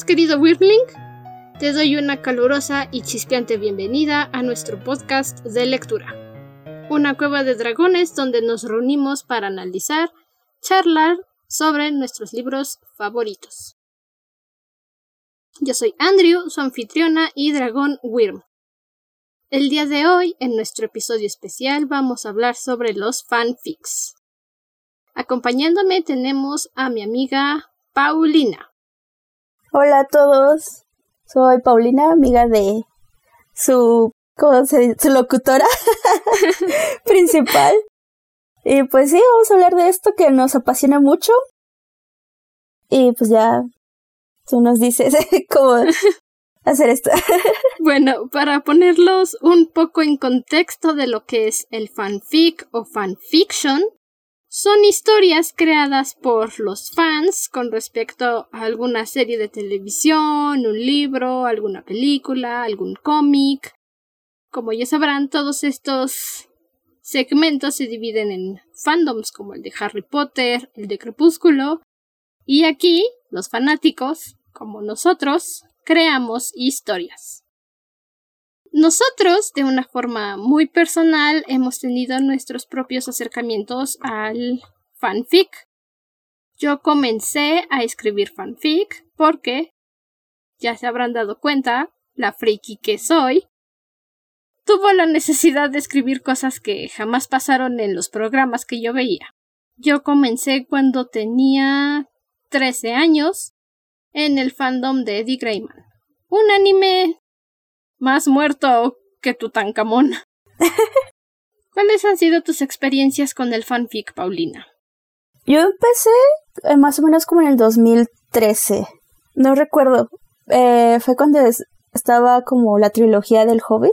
querido Wyrmling? Te doy una calurosa y chispeante bienvenida a nuestro podcast de lectura. Una cueva de dragones donde nos reunimos para analizar, charlar sobre nuestros libros favoritos. Yo soy Andrew, su anfitriona y dragón Wyrm. El día de hoy, en nuestro episodio especial, vamos a hablar sobre los fanfics. Acompañándome tenemos a mi amiga Paulina. Hola a todos, soy Paulina, amiga de su. Su locutora principal. Y pues sí, vamos a hablar de esto que nos apasiona mucho. Y pues ya tú nos dices cómo hacer esto. bueno, para ponerlos un poco en contexto de lo que es el fanfic o fanfiction, son historias creadas por los fans con respecto a alguna serie de televisión, un libro, alguna película, algún cómic. Como ya sabrán, todos estos segmentos se dividen en fandoms como el de Harry Potter, el de Crepúsculo, y aquí los fanáticos, como nosotros, creamos historias. Nosotros, de una forma muy personal, hemos tenido nuestros propios acercamientos al fanfic. Yo comencé a escribir fanfic porque, ya se habrán dado cuenta, la freaky que soy, tuvo la necesidad de escribir cosas que jamás pasaron en los programas que yo veía. Yo comencé cuando tenía 13 años en el fandom de Eddie Grayman, un anime más muerto que Tutankamón. ¿Cuáles han sido tus experiencias con el fanfic, Paulina? Yo empecé eh, más o menos como en el 2013. No recuerdo. Eh, fue cuando estaba como la trilogía del Hobbit.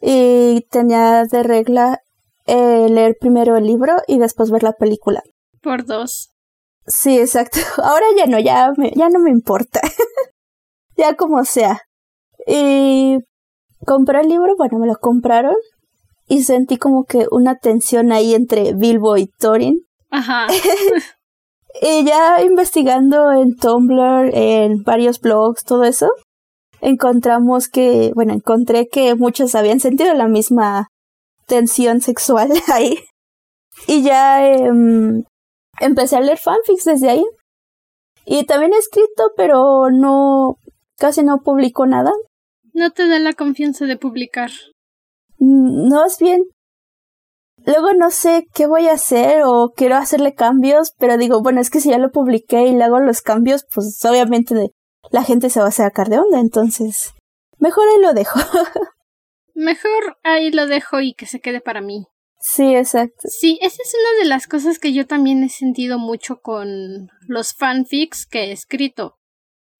Y tenía de regla eh, leer primero el libro y después ver la película. Por dos. Sí, exacto. Ahora ya no, ya, ya no me importa. ya como sea. Y compré el libro, bueno, me lo compraron y sentí como que una tensión ahí entre Bilbo y Thorin. Ajá. y ya investigando en Tumblr, en varios blogs, todo eso, encontramos que, bueno, encontré que muchos habían sentido la misma tensión sexual ahí. Y ya em, empecé a leer fanfics desde ahí. Y también he escrito, pero no, casi no publico nada. No te da la confianza de publicar. Mm, no es bien. Luego no sé qué voy a hacer o quiero hacerle cambios, pero digo, bueno, es que si ya lo publiqué y le hago los cambios, pues obviamente la gente se va a sacar de onda, entonces mejor ahí lo dejo. mejor ahí lo dejo y que se quede para mí. Sí, exacto. Sí, esa es una de las cosas que yo también he sentido mucho con los fanfics que he escrito.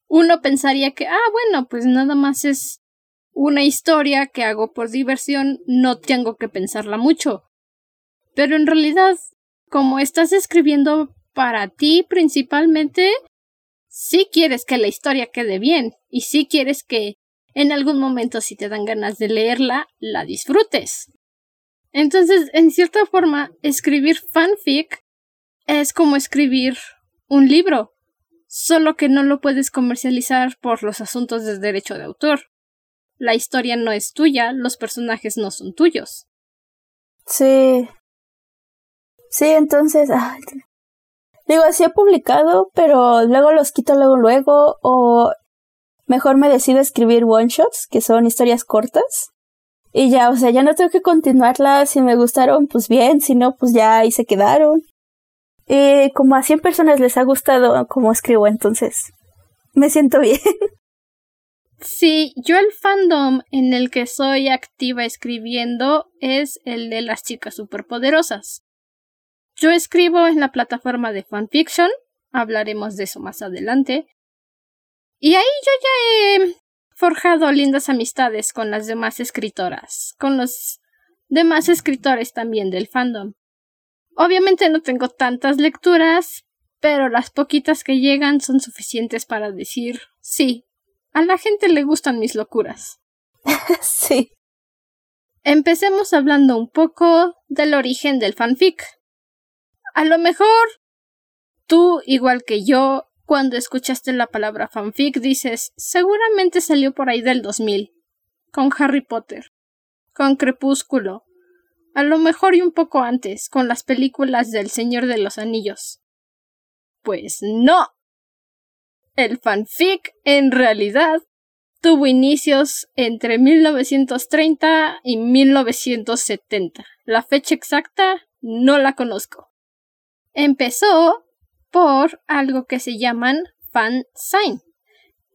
Uno pensaría que, ah, bueno, pues nada más es una historia que hago por diversión, no tengo que pensarla mucho. Pero en realidad, como estás escribiendo para ti principalmente, sí quieres que la historia quede bien y sí quieres que en algún momento si te dan ganas de leerla, la disfrutes. Entonces, en cierta forma, escribir fanfic es como escribir un libro, solo que no lo puedes comercializar por los asuntos de derecho de autor la historia no es tuya, los personajes no son tuyos. Sí. Sí, entonces, digo, sí he publicado, pero luego los quito luego luego o mejor me decido escribir one shots, que son historias cortas. Y ya, o sea, ya no tengo que continuarlas, si me gustaron, pues bien, si no, pues ya ahí se quedaron. Y como a 100 personas les ha gustado como escribo, entonces me siento bien. Sí, yo el fandom en el que soy activa escribiendo es el de las chicas superpoderosas. Yo escribo en la plataforma de fanfiction, hablaremos de eso más adelante. Y ahí yo ya he forjado lindas amistades con las demás escritoras, con los demás escritores también del fandom. Obviamente no tengo tantas lecturas, pero las poquitas que llegan son suficientes para decir sí, a la gente le gustan mis locuras. sí. Empecemos hablando un poco del origen del fanfic. A lo mejor tú, igual que yo, cuando escuchaste la palabra fanfic dices, seguramente salió por ahí del 2000, con Harry Potter, con Crepúsculo, a lo mejor y un poco antes, con las películas del Señor de los Anillos. Pues no. El fanfic, en realidad, tuvo inicios entre 1930 y 1970. La fecha exacta no la conozco. Empezó por algo que se llaman fansign.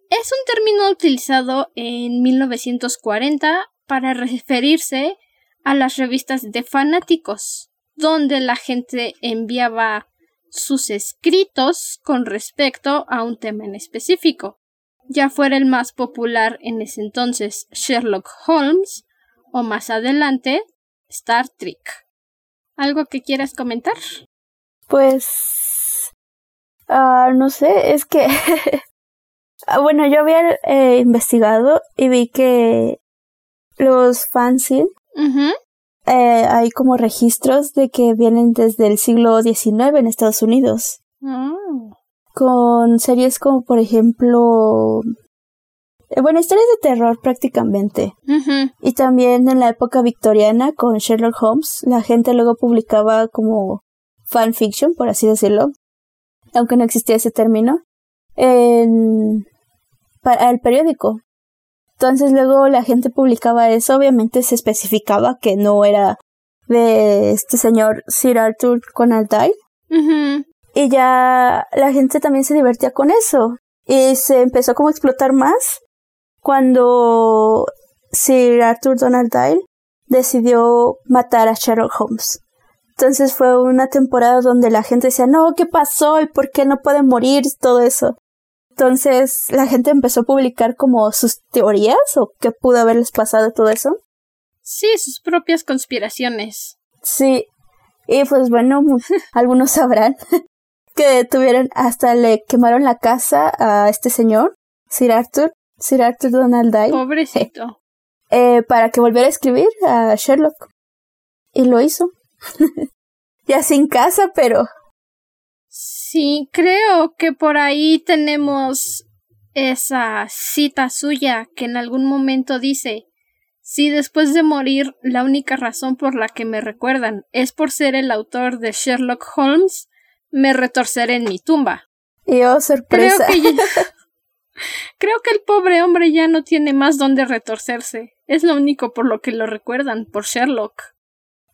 Es un término utilizado en 1940 para referirse a las revistas de fanáticos, donde la gente enviaba sus escritos con respecto a un tema en específico, ya fuera el más popular en ese entonces Sherlock Holmes o más adelante Star Trek. ¿Algo que quieras comentar? Pues... Uh, no sé, es que... Ah, bueno, yo había eh, investigado y vi que los fanzines eh, hay como registros de que vienen desde el siglo XIX en Estados Unidos. Oh. Con series como, por ejemplo, eh, bueno, historias de terror prácticamente. Y también en la época victoriana con Sherlock Holmes, la gente luego publicaba como fanfiction, por así decirlo, aunque no existía ese término, en para el periódico. Entonces luego la gente publicaba eso, obviamente se especificaba que no era de este señor Sir Arthur Conan Doyle. Y ya la gente también se divertía con eso. Y se empezó como a explotar más cuando Sir Arthur Donald Doyle decidió matar a Sherlock Holmes. Entonces fue una temporada donde la gente decía, no, ¿qué pasó? ¿Y por qué no puede morir? Todo eso. Entonces la gente empezó a publicar como sus teorías o qué pudo haberles pasado todo eso. Sí, sus propias conspiraciones. Sí. Y pues bueno, algunos sabrán que tuvieron hasta le quemaron la casa a este señor, Sir Arthur, Sir Arthur Donald Dye. Pobrecito. Eh, para que volviera a escribir a Sherlock. Y lo hizo. ya sin casa, pero Sí, creo que por ahí tenemos esa cita suya que en algún momento dice si después de morir la única razón por la que me recuerdan es por ser el autor de Sherlock Holmes, me retorceré en mi tumba. Y oh, sorpresa. Creo que, creo que el pobre hombre ya no tiene más donde retorcerse. Es lo único por lo que lo recuerdan, por Sherlock.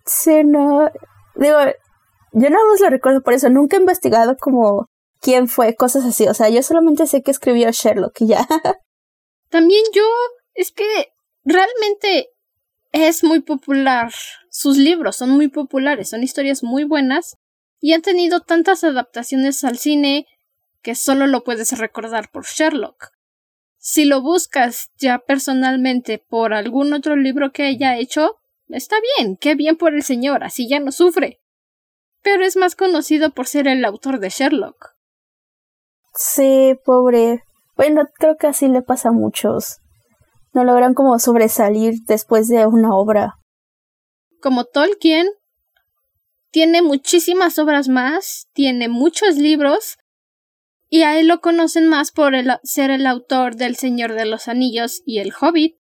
Sí, no. Digo, yo nada más lo recuerdo por eso. Nunca he investigado como quién fue, cosas así. O sea, yo solamente sé que escribió Sherlock y ya. También yo, es que realmente es muy popular. Sus libros son muy populares, son historias muy buenas y han tenido tantas adaptaciones al cine que solo lo puedes recordar por Sherlock. Si lo buscas ya personalmente por algún otro libro que haya hecho, está bien, qué bien por el señor, así ya no sufre pero es más conocido por ser el autor de Sherlock. Sí, pobre. Bueno, creo que así le pasa a muchos. No logran como sobresalir después de una obra. Como Tolkien, tiene muchísimas obras más, tiene muchos libros, y a él lo conocen más por ser el autor del Señor de los Anillos y El Hobbit.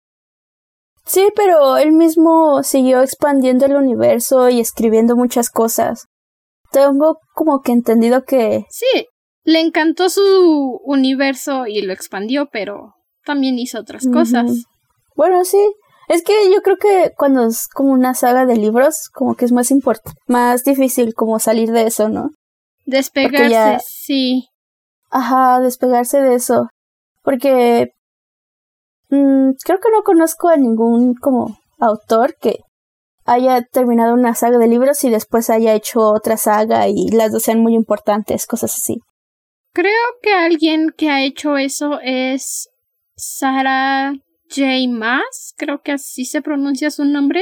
Sí, pero él mismo siguió expandiendo el universo y escribiendo muchas cosas tengo como que entendido que... Sí, le encantó su universo y lo expandió, pero también hizo otras cosas. Bueno, sí. Es que yo creo que cuando es como una saga de libros, como que es más importante, más difícil como salir de eso, ¿no? Despegarse, sí. Ajá, despegarse de eso. Porque mm, creo que no conozco a ningún como autor que haya terminado una saga de libros y después haya hecho otra saga y las dos sean muy importantes, cosas así. Creo que alguien que ha hecho eso es Sarah J. Maas, creo que así se pronuncia su nombre.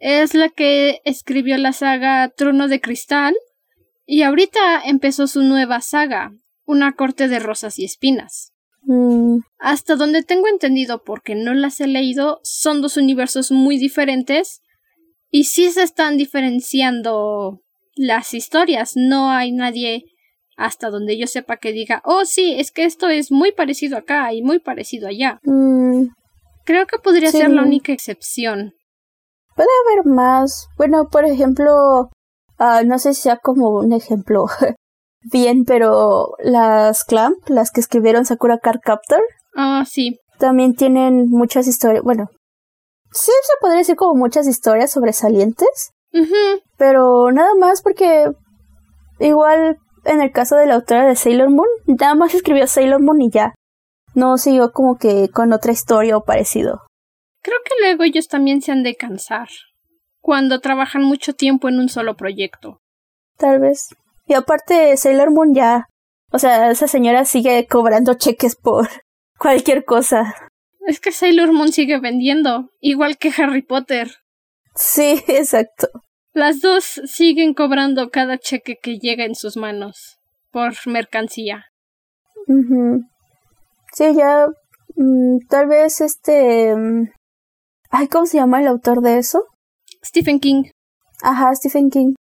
Es la que escribió la saga Trono de Cristal y ahorita empezó su nueva saga, Una corte de rosas y espinas. Mm. Hasta donde tengo entendido, porque no las he leído, son dos universos muy diferentes y sí se están diferenciando las historias. No hay nadie hasta donde yo sepa que diga, oh sí, es que esto es muy parecido acá y muy parecido allá. Mm, Creo que podría Sí. ser la única excepción. puede haber más. Bueno, por ejemplo, ah, no sé si sea como un ejemplo bien, pero las Clamp, las que escribieron Sakura Card Captor, Ah, sí. también tienen muchas historias. Bueno, sí se podría decir como muchas historias sobresalientes. Pero nada más porque igual en el caso de la autora de Sailor Moon, nada más escribió Sailor Moon y ya. No siguió como que con otra historia o parecido. Creo que luego ellos también se han de cansar cuando trabajan mucho tiempo en un solo proyecto. Tal vez. Y aparte Sailor Moon ya, o sea, esa señora sigue cobrando cheques por cualquier cosa. Es que Sailor Moon sigue vendiendo, igual que Harry Potter. Sí, exacto. Las dos siguen cobrando cada cheque que llega en sus manos por mercancía. Sí, ya mm, tal vez este mm, ay, ¿cómo se llama el autor de eso? Stephen King. Ajá, Stephen King.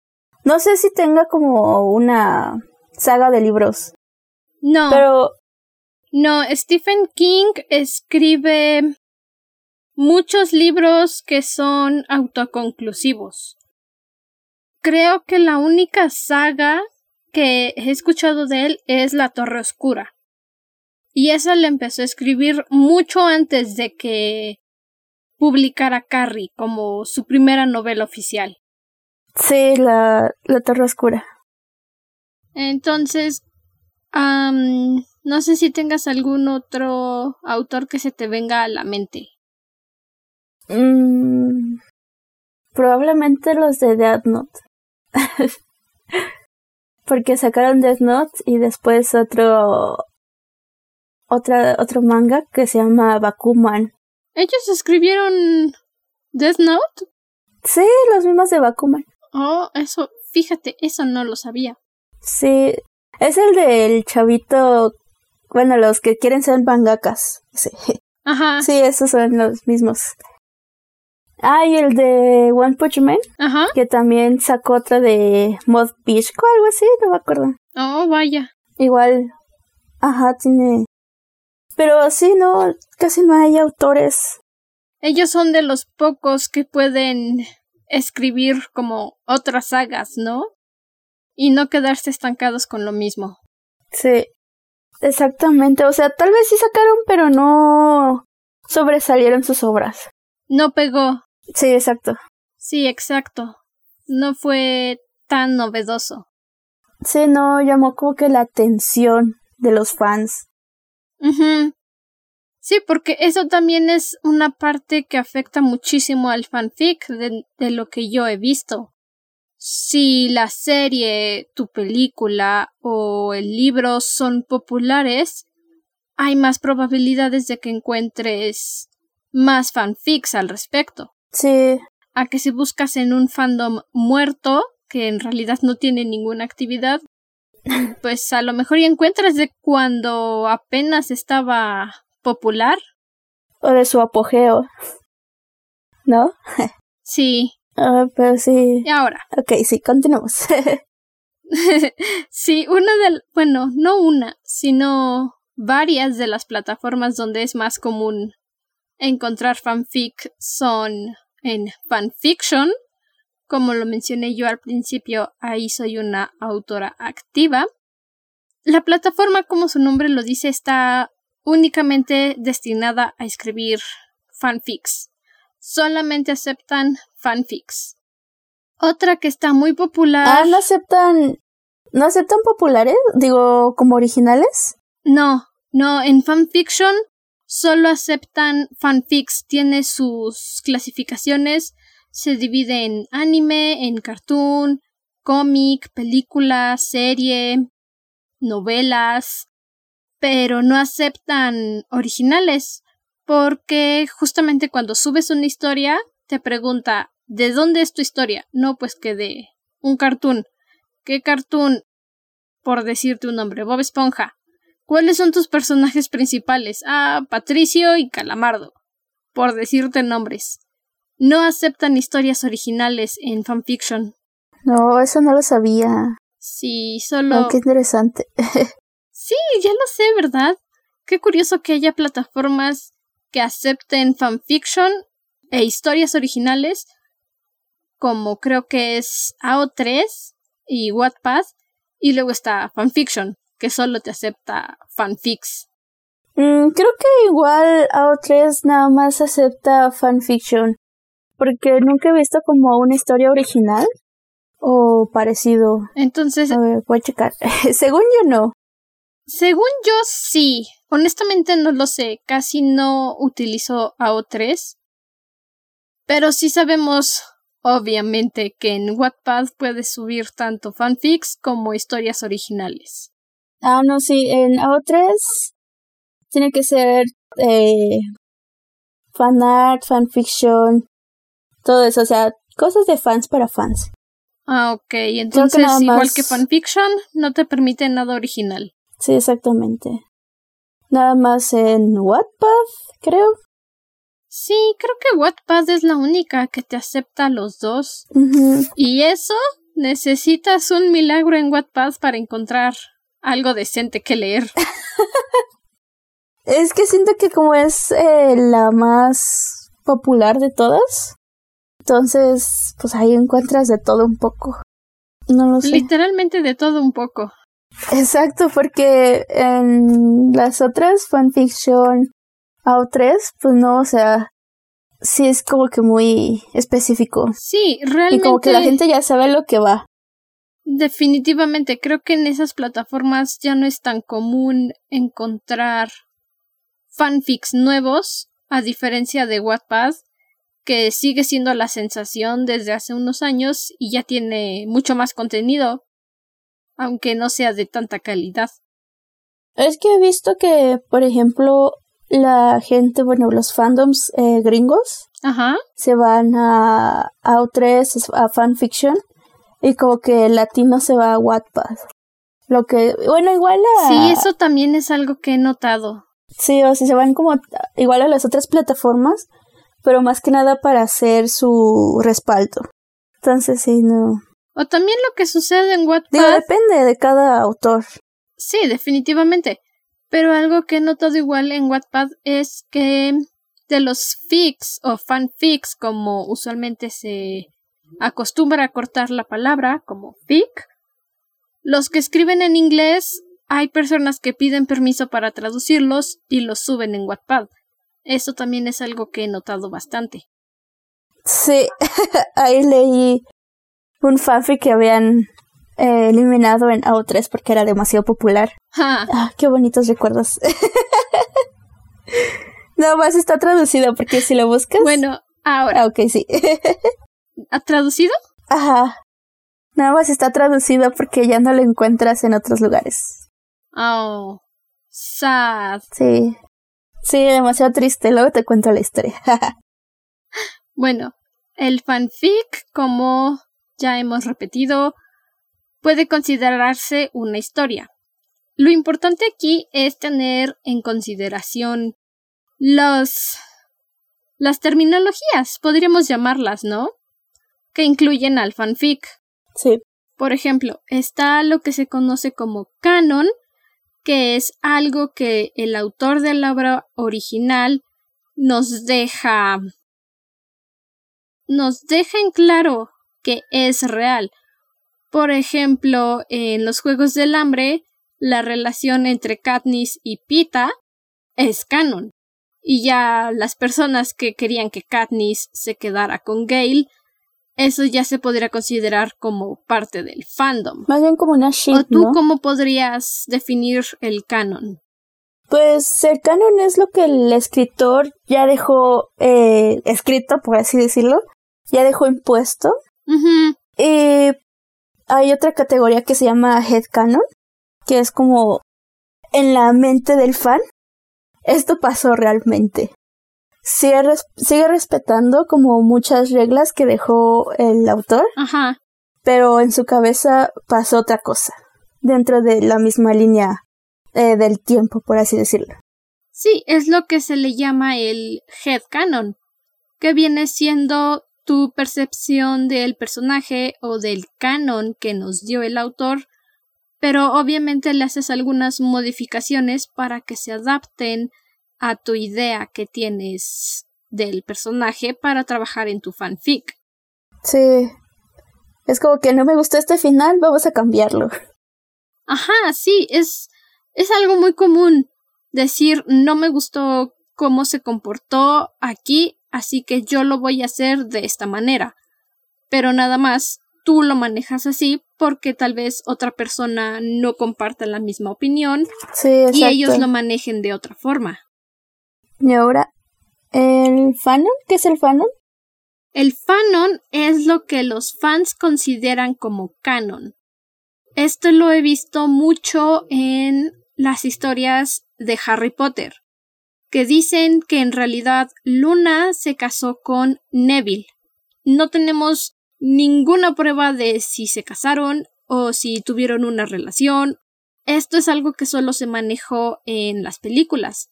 No sé si tenga como una saga de libros, No, pero no, Stephen King escribe muchos libros que son autoconclusivos. Creo que la única saga que he escuchado de él es La Torre Oscura. Y esa la empezó a escribir mucho antes de que publicara Carrie como su primera novela oficial. sí, la, la Torre Oscura. Entonces, no sé si tengas algún otro autor que se te venga a la mente. Mm, probablemente los de Death Note. Porque sacaron Death Note y después otro otra, otro manga que se llama Bakuman. ¿Ellos escribieron Death Note? Sí, los mismos de Bakuman. Oh, eso, fíjate, eso no lo sabía. Sí, es el del chavito, bueno, los que quieren ser mangakas. Sí, Ajá, sí, esos son los mismos. Ah, y el de One Punch Man, ajá. que también sacó otra de Mod Beach o algo así, no me acuerdo. Oh, vaya. Igual, ajá, tiene... Pero sí, no, casi no hay autores. Ellos son de los pocos que pueden escribir como otras sagas, ¿no? Y no quedarse estancados con lo mismo. Sí, exactamente. O sea, tal vez sí sacaron, pero no sobresalieron sus obras. No pegó. Sí, exacto. Sí, exacto. No fue tan novedoso. Sí, no llamó como que la atención de los fans. Sí, porque eso también es una parte que afecta muchísimo al fanfic de, de lo que yo he visto. Si la serie, tu película o el libro son populares, hay más probabilidades de que encuentres más fanfics al respecto. Sí, A que si buscas en un fandom muerto, que en realidad no tiene ninguna actividad, pues a lo mejor ya encuentras de cuando apenas estaba popular. o de su apogeo. ¿No? Sí. Ah, pero sí. Y ahora, Ok, sí, continuamos. sí, una de, bueno, no una, sino varias de las plataformas donde es más común encontrar fanfic son en fanfiction, como lo mencioné yo al principio, ahí soy una autora activa. La plataforma, como su nombre lo dice, está únicamente destinada a escribir fanfics. Solamente aceptan fanfics. Otra que está muy popular. ah, ¿no aceptan... ¿No aceptan populares? Digo, como originales. No, no, en fanfiction solo aceptan fanfics. Tiene sus clasificaciones. Se divide en anime, en cartoon, cómic, película, serie, novelas, pero no aceptan originales porque justamente cuando subes una historia te pregunta ¿de dónde es tu historia? No, pues que de un cartoon. ¿Qué cartoon? Por decirte un nombre, Bob Esponja. ¿Cuáles son tus personajes principales? Ah, Patricio y Calamardo. Por decirte nombres. No aceptan historias originales en fanfiction. No, eso no lo sabía. Sí, solo. Oh, qué interesante. sí, ya lo sé, ¿verdad? Qué curioso que haya plataformas que acepten fanfiction e historias originales, como creo que es AO3 y Wattpad, y luego está fanfiction, que solo te acepta fanfics. Mm, creo que igual AO3 nada más acepta fanfiction, porque nunca he visto como una historia original o parecido. Entonces. A ver, voy a checar. Según yo no. Según yo sí. Honestamente no lo sé. Casi no utilizo AO3. Pero sí sabemos, obviamente, que en Wattpad puedes subir tanto fanfics como historias originales. Ah, no, sí. En AO3 tiene que ser eh, fanart, fanfiction, todo eso. O sea, cosas de fans para fans. Ah, ok. Entonces, igual que fanfiction, no te permite nada original. Sí, exactamente. Nada más en Wattpad, creo. Sí, creo que Wattpad es la única que te acepta los dos. Y eso, necesitas un milagro en Wattpad para encontrar algo decente que leer. es que siento que como es eh, la más popular de todas, entonces, pues ahí encuentras de todo un poco. No lo sé. Literalmente de todo un poco. Exacto, porque en las otras fanfiction AO3, pues no, o sea, sí es como que muy específico. Sí, realmente. Y como que la gente ya sabe lo que va. Definitivamente, creo que en esas plataformas ya no es tan común encontrar fanfics nuevos, a diferencia de Wattpad, que sigue siendo la sensación desde hace unos años y ya tiene mucho más contenido, aunque no sea de tanta calidad. Es que he visto que, por ejemplo, la gente, bueno, los fandoms eh, gringos Ajá. se van a, a O3, a fanfiction, y como que el latino se va a Wattpad. Lo que, bueno, igual a... Sí, eso también es algo que he notado. Sí, o sea, se van como igual a las otras plataformas, pero más que nada para hacer su respaldo. Entonces, sí, no. O también lo que sucede en Wattpad. Digo, depende de cada autor. Sí, definitivamente. Pero algo que he notado igual en Wattpad es que de los fics o fanfics, como usualmente se acostumbra a cortar la palabra, como fic, los que escriben en inglés, hay personas que piden permiso para traducirlos y los suben en Wattpad. Eso también es algo que he notado bastante. Sí, ahí leí un fanfic que habían eh, eliminado en AO3 porque era demasiado popular. Ah, qué bonitos recuerdos. Nada más está traducido porque si lo buscas. Bueno, ahora. Ah, ok, sí. ¿Ha traducido? Ajá. Nada más está traducido porque ya no lo encuentras en otros lugares. Oh, sad. Sí. Sí, demasiado triste. Luego te cuento la historia. bueno, el fanfic, como ya hemos repetido, puede considerarse una historia. Lo importante aquí es tener en consideración los las terminologías, podríamos llamarlas, ¿no? Que incluyen al fanfic. Sí. Por ejemplo, está lo que se conoce como canon, que es algo que el autor de la obra original nos deja nos deja en claro que es real. Por ejemplo, en los Juegos del Hambre, la relación entre Katniss y Pita es canon. Y ya las personas que querían que Katniss se quedara con Gale eso ya se podría considerar como parte del fandom. Más bien como una ¿O tú cómo podrías definir el canon? Pues el canon es lo que el escritor ya dejó eh, escrito, por así decirlo, ya dejó impuesto. Y hay otra categoría que se llama head canon, que es como en la mente del fan. Esto pasó realmente sigue, respetando como muchas reglas que dejó el autor. Ajá. Pero en su cabeza pasó otra cosa. Dentro de la misma línea eh, del tiempo, por así decirlo. Sí, es lo que se le llama el head canon, que viene siendo tu percepción del personaje o del canon que nos dio el autor pero obviamente le haces algunas modificaciones para que se adapten a tu idea que tienes del personaje para trabajar en tu fanfic. Sí. Es como que no me gustó este final, vamos a cambiarlo. Ajá, sí, es, es algo muy común decir no me gustó cómo se comportó aquí, así que yo lo voy a hacer de esta manera. Pero nada más, tú lo manejas así porque tal vez otra persona no comparta la misma opinión y ellos lo manejen de otra forma. Y ahora, ¿el fanon? ¿Qué es el fanon? El fanon es lo que los fans consideran como canon. Esto lo he visto mucho en las historias de Harry Potter, que dicen que en realidad Luna se casó con Neville. No tenemos ninguna prueba de si se casaron o si tuvieron una relación. Esto es algo que solo se manejó en las películas.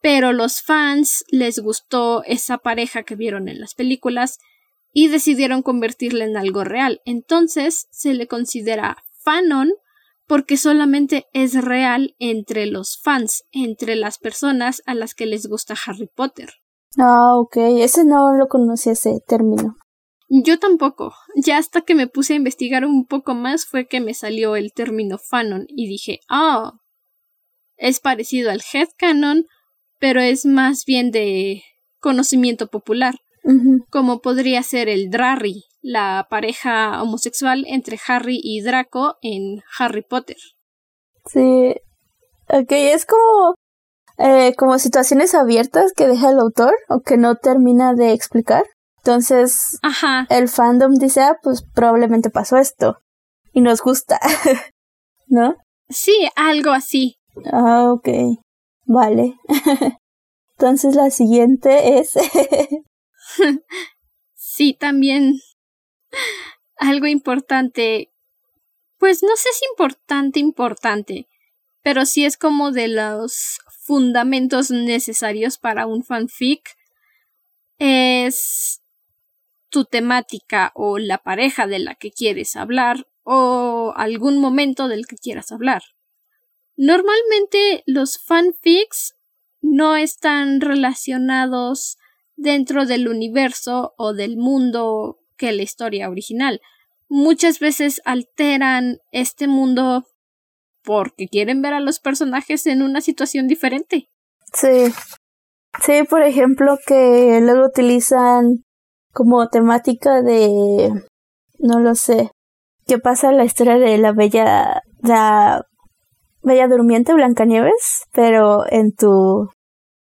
Pero los fans les gustó esa pareja que vieron en las películas y decidieron convertirla en algo real. Entonces se le considera fanon porque solamente es real entre los fans, entre las personas a las que les gusta Harry Potter. Ah, ok, ese no lo conocía ese término. Yo tampoco. Ya hasta que me puse a investigar un poco más fue que me salió el término fanon y dije, ah, es parecido al headcanon, pero es más bien de conocimiento popular, como podría ser el Drarry, la pareja homosexual entre Harry y Draco en Harry Potter. Sí. Ok, es como eh, como situaciones abiertas que deja el autor o que no termina de explicar. Entonces, el fandom dice, ah, pues probablemente pasó esto. Y nos gusta. ¿No? Sí, algo así. Ah, ok. Vale. Entonces la siguiente es... sí, también algo importante. Pues no sé si importante, importante, pero sí es como de los fundamentos necesarios para un fanfic. Es tu temática o la pareja de la que quieres hablar o algún momento del que quieras hablar. Normalmente los fanfics no están relacionados dentro del universo o del mundo que la historia original. Muchas veces alteran este mundo porque quieren ver a los personajes en una situación diferente. Sí. Sí, por ejemplo, que luego utilizan como temática de no lo sé qué pasa la historia de la bella la bella durmiente Blancanieves pero en tu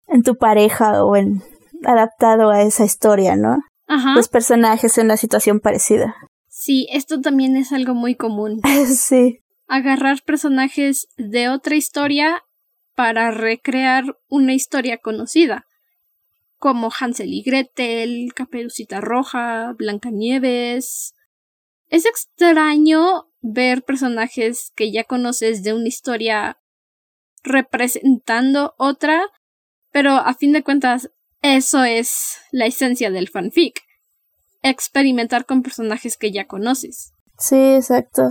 en tu pareja o en adaptado a esa historia no Ajá. los personajes en una situación parecida sí esto también es algo muy común sí agarrar personajes de otra historia para recrear una historia conocida como Hansel y Gretel, Caperucita Roja, Blancanieves. Es extraño ver personajes que ya conoces de una historia representando otra, pero a fin de cuentas eso es la esencia del fanfic. Experimentar con personajes que ya conoces. Sí, exacto.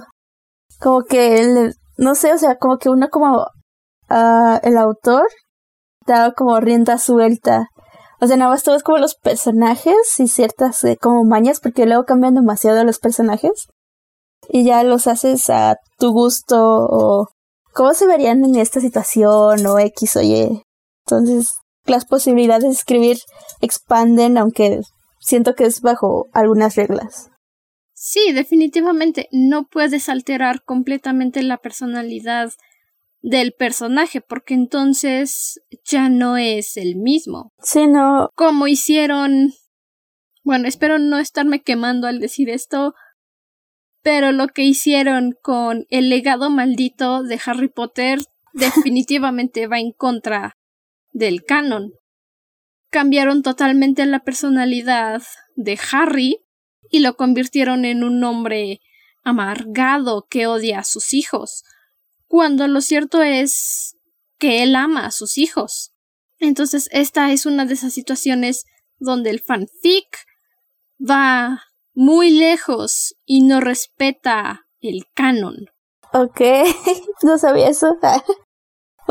Como que, no sé, o sea, como que uno como uh, el autor da como rienda suelta o sea, nada más tú ves como los personajes y ciertas eh, como mañas, porque luego cambian demasiado los personajes. Y ya los haces a tu gusto o cómo se verían en esta situación o X o Y. Entonces, las posibilidades de escribir expanden, aunque siento que es bajo algunas reglas. Sí, definitivamente no puedes alterar completamente la personalidad del personaje, porque entonces ya no es el mismo. Sí, no. Como hicieron. Bueno, espero no estarme quemando al decir esto, pero lo que hicieron con el legado maldito de Harry Potter definitivamente va en contra del canon. Cambiaron totalmente la personalidad de Harry y lo convirtieron en un hombre amargado que odia a sus hijos cuando lo cierto es que él ama a sus hijos. Entonces, esta es una de esas situaciones donde el fanfic va muy lejos y no respeta el canon. Ok, no sabía eso.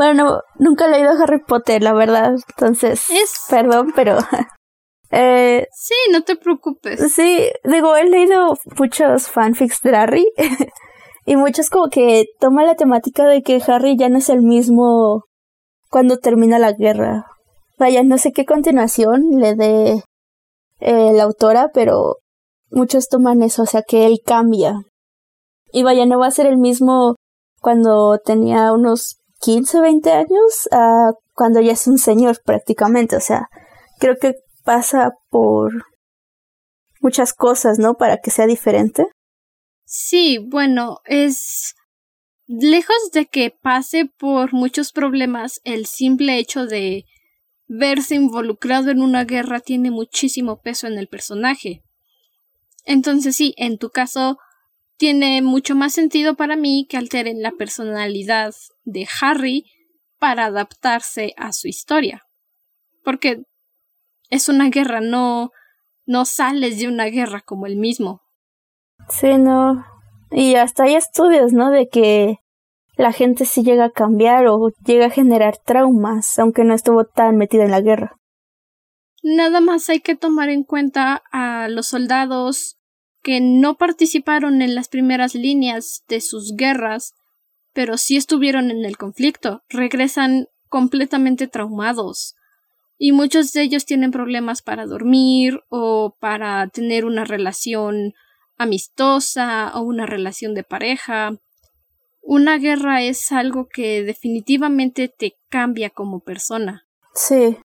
bueno, nunca he leído Harry Potter, la verdad. Entonces, perdón, pero... eh, sí, no te preocupes. Sí, digo, he leído muchos fanfics de Harry. y muchos como que toma la temática de que Harry ya no es el mismo cuando termina la guerra. Vaya, no sé qué continuación le dé eh, la autora, pero muchos toman eso, o sea que él cambia. Y vaya, no va a ser el mismo cuando tenía unos 15, 20 años cuando ya es un señor prácticamente. O sea, creo que pasa por muchas cosas, ¿no? Para que sea diferente. Sí, bueno, es lejos de que pase por muchos problemas, el simple hecho de verse involucrado en una guerra tiene muchísimo peso en el personaje. Entonces sí, en tu caso tiene mucho más sentido para mí que alteren la personalidad de Harry para adaptarse a su historia. Porque es una guerra, no no sales de una guerra como el mismo. Sí, no. Y hasta hay estudios, ¿no? De que la gente sí llega a cambiar o llega a generar traumas, aunque no estuvo tan metida en la guerra. Nada más hay que tomar en cuenta a los soldados que no participaron en las primeras líneas de sus guerras, pero sí estuvieron en el conflicto, regresan completamente traumados. Y muchos de ellos tienen problemas para dormir o para tener una relación amistosa o una relación de pareja una guerra es algo que definitivamente te cambia como persona. Sí.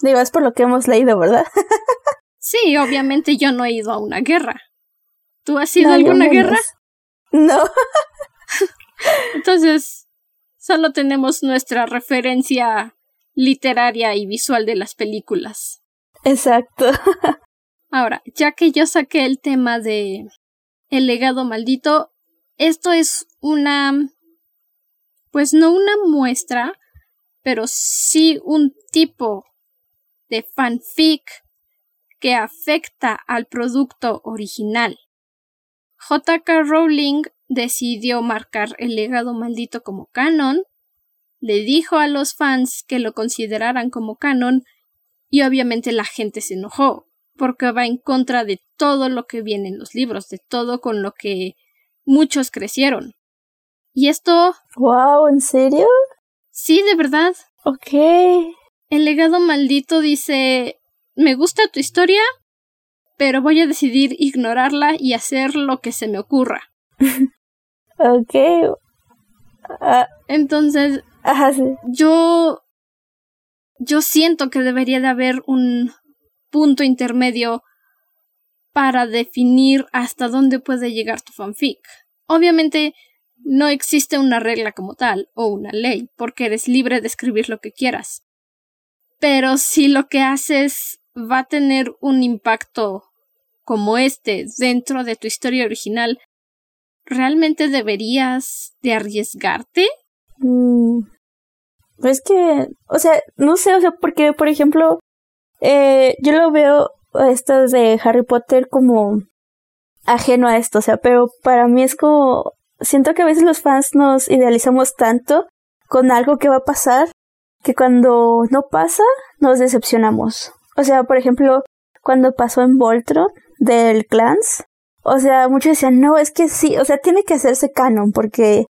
Digo, es por lo que hemos leído, ¿verdad? sí, obviamente yo no he ido a una guerra. ¿Tú has ido a alguna guerra? No. Entonces, solo tenemos nuestra referencia literaria y visual de las películas. Exacto. Ahora, ya que yo saqué el tema de El legado maldito, esto es una, pues no una muestra, pero sí un tipo de fanfic que afecta al producto original. JK Rowling decidió marcar el legado maldito como canon, le dijo a los fans que lo consideraran como canon y obviamente la gente se enojó porque va en contra de todo lo que viene en los libros, de todo con lo que muchos crecieron. Y esto... ¡Wow! ¿En serio? Sí, de verdad. Ok. El legado maldito dice... Me gusta tu historia, pero voy a decidir ignorarla y hacer lo que se me ocurra. ok. Ah. Entonces, yo... Yo siento que debería de haber un punto intermedio para definir hasta dónde puede llegar tu fanfic. Obviamente no existe una regla como tal o una ley, porque eres libre de escribir lo que quieras. Pero si lo que haces va a tener un impacto como este dentro de tu historia original, ¿realmente deberías de arriesgarte? Mm, pues que, o sea, no sé, o sea, porque, por ejemplo, eh, yo lo veo esto de Harry Potter como ajeno a esto, o sea, pero para mí es como, siento que a veces los fans nos idealizamos tanto con algo que va a pasar que cuando no pasa nos decepcionamos. O sea, por ejemplo, cuando pasó en Voltron del Clans, o sea, muchos decían, no, es que sí, o sea, tiene que hacerse canon porque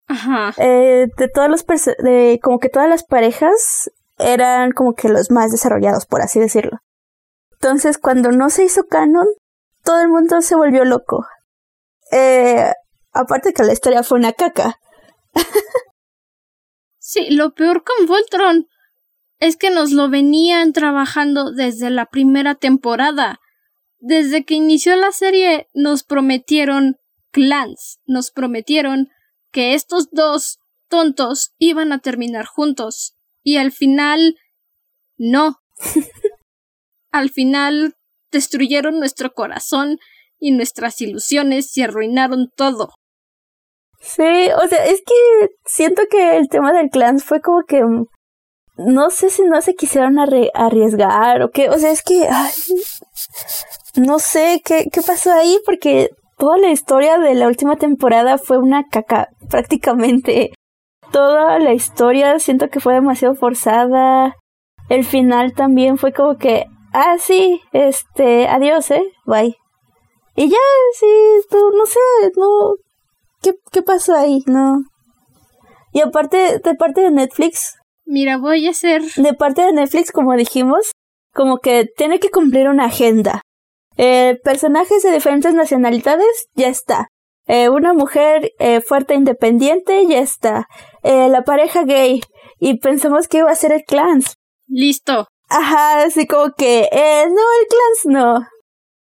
Eh, de todos los, de como que todas las parejas eran como que los más desarrollados, por así decirlo. Entonces, cuando no se hizo canon, todo el mundo se volvió loco. Eh, aparte que la historia fue una caca. sí, lo peor con Voltron es que nos lo venían trabajando desde la primera temporada. Desde que inició la serie nos prometieron clans, nos prometieron que estos dos tontos iban a terminar juntos. Y al final, no. al final destruyeron nuestro corazón y nuestras ilusiones y arruinaron todo. Sí, o sea, es que siento que el tema del clan fue como que no sé si no se quisieron arriesgar o qué, o sea, es que no sé qué, qué pasó ahí porque toda la historia de la última temporada fue una caca, prácticamente. Toda la historia siento que fue demasiado forzada. El final también fue como que, ah, sí, este, adiós, eh, bye. Y ya, sí, tú, no sé, no, ¿qué, qué pasó ahí? No. Y aparte, de parte de Netflix. Mira, voy a hacer. De parte de Netflix, como dijimos, como que tiene que cumplir una agenda. Eh, personajes de diferentes nacionalidades, ya está. Eh, una mujer eh, fuerte e independiente, ya está. Eh, la pareja gay. Y pensamos que iba a ser el clans. Listo. Ajá, así como que, eh, no, el clans no.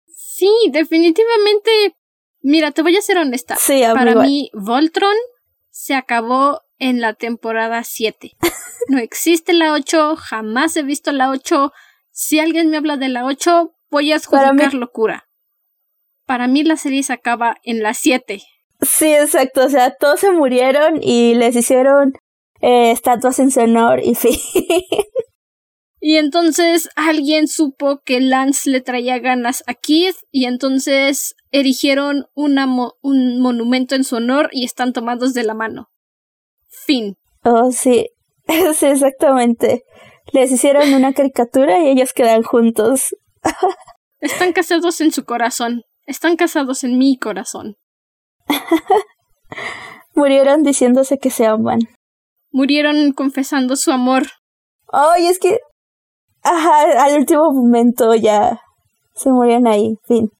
Sí, definitivamente. Mira, te voy a ser honesta. Sí, Para igual. mí, Voltron se acabó en la temporada 7. No existe la 8, jamás he visto la 8. Si alguien me habla de la 8, voy a Para mí- adjudicar locura. Para mí la serie se acaba en la 7. Sí, exacto. O sea, todos se murieron y les hicieron eh, estatuas en su honor y fin. Y entonces alguien supo que Lance le traía ganas a Keith y entonces erigieron una mo- un monumento en su honor y están tomados de la mano. Fin. oh, sí. sí, exactamente. Les hicieron una caricatura y ellos quedan juntos. Están casados en su corazón. Están casados en mi corazón. Murieron diciéndose que se aman. Murieron confesando su amor. Ay, es que. Ajá, al último momento ya se murieron ahí, fin.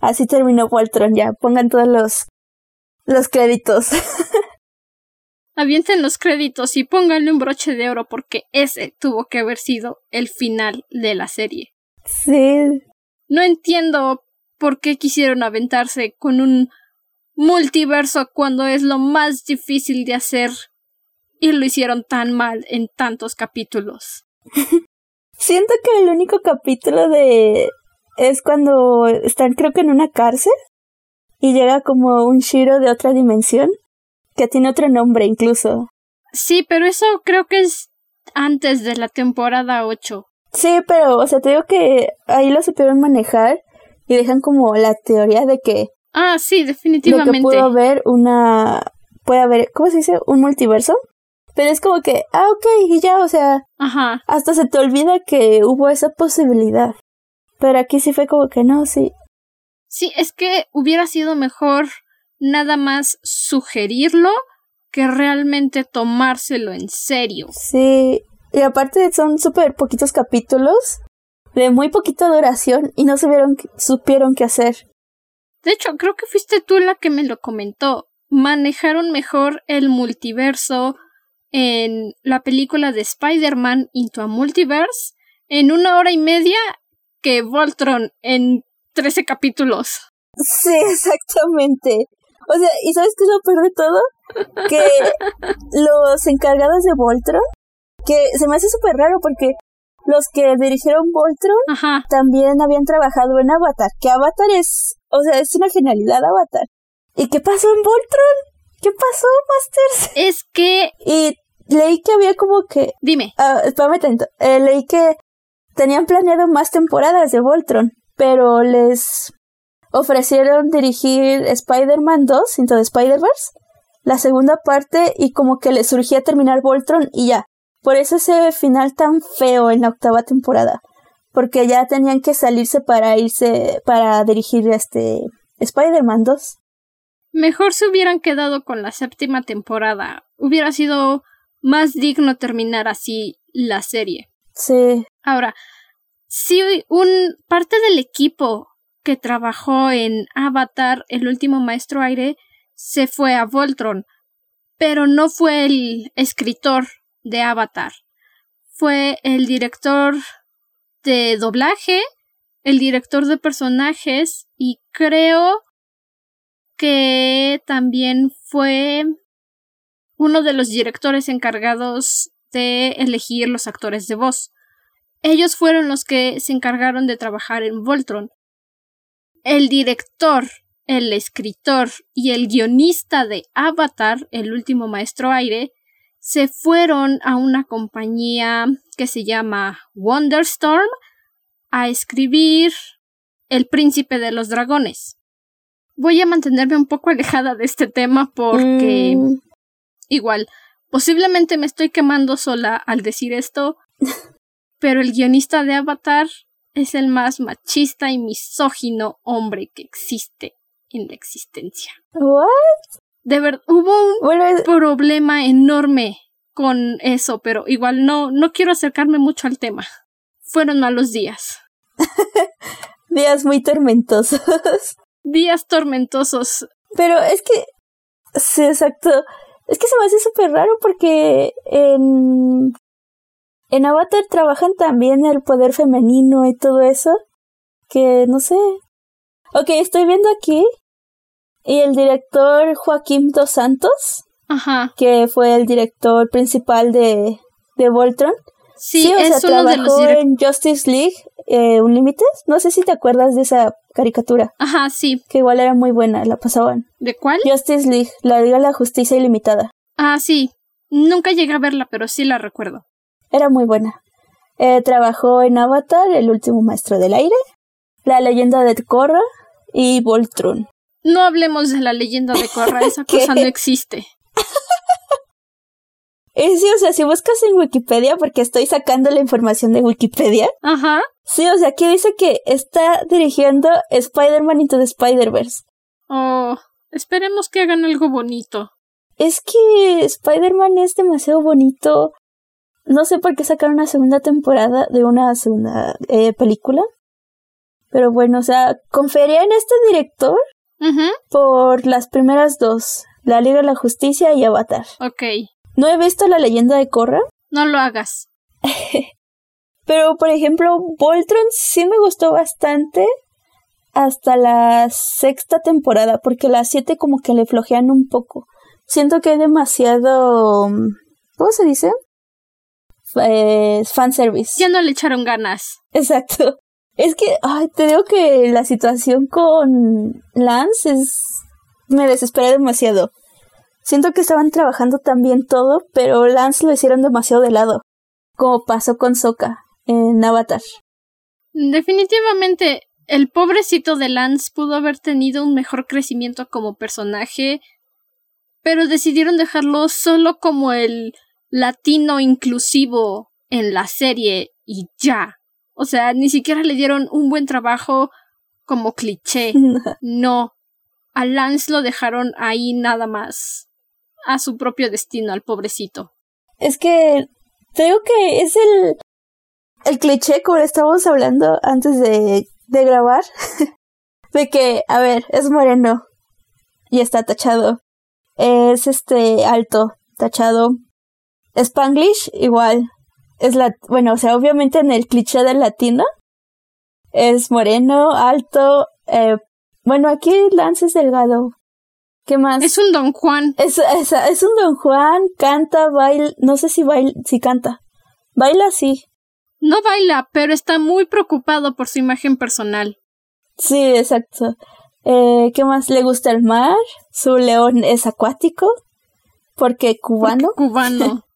Así terminó Voltron, ya. Pongan todos los, los créditos. Avienten los créditos y pónganle un broche de oro porque ese tuvo que haber sido el final de la serie. sí, No entiendo por qué quisieron aventarse con un multiverso cuando es lo más difícil de hacer y lo hicieron tan mal en tantos capítulos. Siento que el único capítulo de. es cuando están, creo que en una cárcel. Y llega como un Shiro de otra dimensión. Que tiene otro nombre incluso. Sí, pero eso creo que es antes de la temporada 8. Sí, pero, o sea, te digo que ahí lo supieron manejar. Y dejan como la teoría de que. Ah, sí, de que definitivamente. pudo haber una. puede haber. ¿Cómo se dice? Un multiverso. Pero es como que, ah, ok, y ya, o sea, Ajá. hasta se te olvida que hubo esa posibilidad. Pero aquí sí fue como que no, sí. Sí, es que hubiera sido mejor nada más sugerirlo que realmente tomárselo en serio. Sí. Y aparte son súper poquitos capítulos. De muy poquita duración. Y no supieron, supieron qué hacer. De hecho, creo que fuiste tú la que me lo comentó. Manejaron mejor el multiverso en la película de Spider-Man Into a Multiverse en una hora y media que Voltron en 13 capítulos. Sí, exactamente. O sea, ¿y sabes qué es lo peor de todo? Que los encargados de Voltron, que se me hace súper raro porque los que dirigieron Voltron Ajá. también habían trabajado en Avatar, que Avatar es, o sea, es una genialidad Avatar. ¿Y qué pasó en Voltron? ¿Qué pasó, Masters? Es que... Y leí que había como que, Dime. ah, espérame tanto, eh, leí que tenían planeado más temporadas de Voltron, pero les ofrecieron dirigir Spider-Man 2, Into the Spider-Verse, la segunda parte, y como que les surgía terminar Voltron y ya. Por eso ese final tan feo en la octava temporada. Porque ya tenían que salirse para irse, para dirigir este Spider-Man 2. Mejor se hubieran quedado con la séptima temporada. Hubiera sido más digno terminar así la serie. Sí, Ahora, si un parte del equipo que trabajó en Avatar, el último maestro aire, se fue a Voltron, pero no fue el escritor de Avatar. Fue el director de doblaje, el director de personajes y creo que también fue uno de los directores encargados de elegir los actores de voz. Ellos fueron los que se encargaron de trabajar en Voltron. El director, el escritor y el guionista de Avatar, el último maestro aire, se fueron a una compañía que se llama Wonderstorm a escribir El príncipe de los dragones. voy a mantenerme un poco alejada de este tema porque Mm, igual, posiblemente me estoy quemando sola al decir esto, pero el guionista de Avatar es el más machista y misógino hombre que existe en la existencia. ¿What? De verdad, hubo un Bueno, es- problema enorme con eso, pero igual no, no quiero acercarme mucho al tema. Fueron malos días. días muy tormentosos. Días tormentosos. Pero es que. Sí, exacto. Es que se me hace súper raro porque en. En Avatar trabajan también el poder femenino y todo eso. Que no sé. Ok, estoy viendo aquí. Y el director Joaquín Dos Santos, Ajá. que fue el director principal de, de Voltron. Sí, o es sea, uno de trabajó los direct- en Justice League eh, Unlimited. No sé si te acuerdas de esa caricatura, Ajá, sí. que igual era muy buena, la pasaban. ¿De cuál? Justice League, la Liga de la Justicia Ilimitada. Ah, sí. Nunca llegué a verla, pero sí la recuerdo. Era muy buena. Eh, trabajó en Avatar, El último maestro del aire, La leyenda de Korra y Voltron. No hablemos de la leyenda de Korra, esa cosa no existe. Eh, sí, o sea, si buscas en Wikipedia, porque estoy sacando la información de Wikipedia, Ajá. sí, o sea, aquí dice que está dirigiendo Spider-Man Into the Spider-Verse. Oh, esperemos que hagan algo bonito. Es que Spider-Man es demasiado bonito. No sé por qué sacaron una segunda temporada de una segunda eh, película. Pero bueno, o sea, confería en este director por las primeras dos, La Liga de la Justicia y Avatar. Ok. No he visto la leyenda de Korra, No lo hagas. pero por ejemplo, Voltron sí me gustó bastante hasta la sexta temporada, porque las siete como que le flojean un poco. Siento que hay demasiado... ¿Cómo se dice? Eh, fanservice. Ya no le echaron ganas. Exacto. Es que, ay, te digo que la situación con Lance es... me desespera demasiado. Siento que estaban trabajando tan bien todo, pero Lance lo hicieron demasiado de lado. Como pasó con Sokka en Avatar. Definitivamente, el pobrecito de Lance pudo haber tenido un mejor crecimiento como personaje, pero decidieron dejarlo solo como el latino inclusivo en la serie y ya. O sea, ni siquiera le dieron un buen trabajo como cliché. No. A Lance lo dejaron ahí nada más. A su propio destino, al pobrecito. es que digo que es el, el cliché, como estábamos hablando antes de, de grabar, de que, a ver, es moreno y está tachado. Es este alto, tachado. Spanglish, igual. Es la, bueno, o sea, obviamente en el cliché del latino. Es moreno, alto. Eh, bueno, aquí Lance es delgado. ¿Qué más? Es un Don Juan. Es, es, es un Don Juan, canta, baila, no sé si baila, si canta. Baila sí. No baila, pero está muy preocupado por su imagen personal. Sí, exacto. Eh, ¿Qué más? ¿Le gusta el mar? Su león es acuático. Porque cubano. Cubano.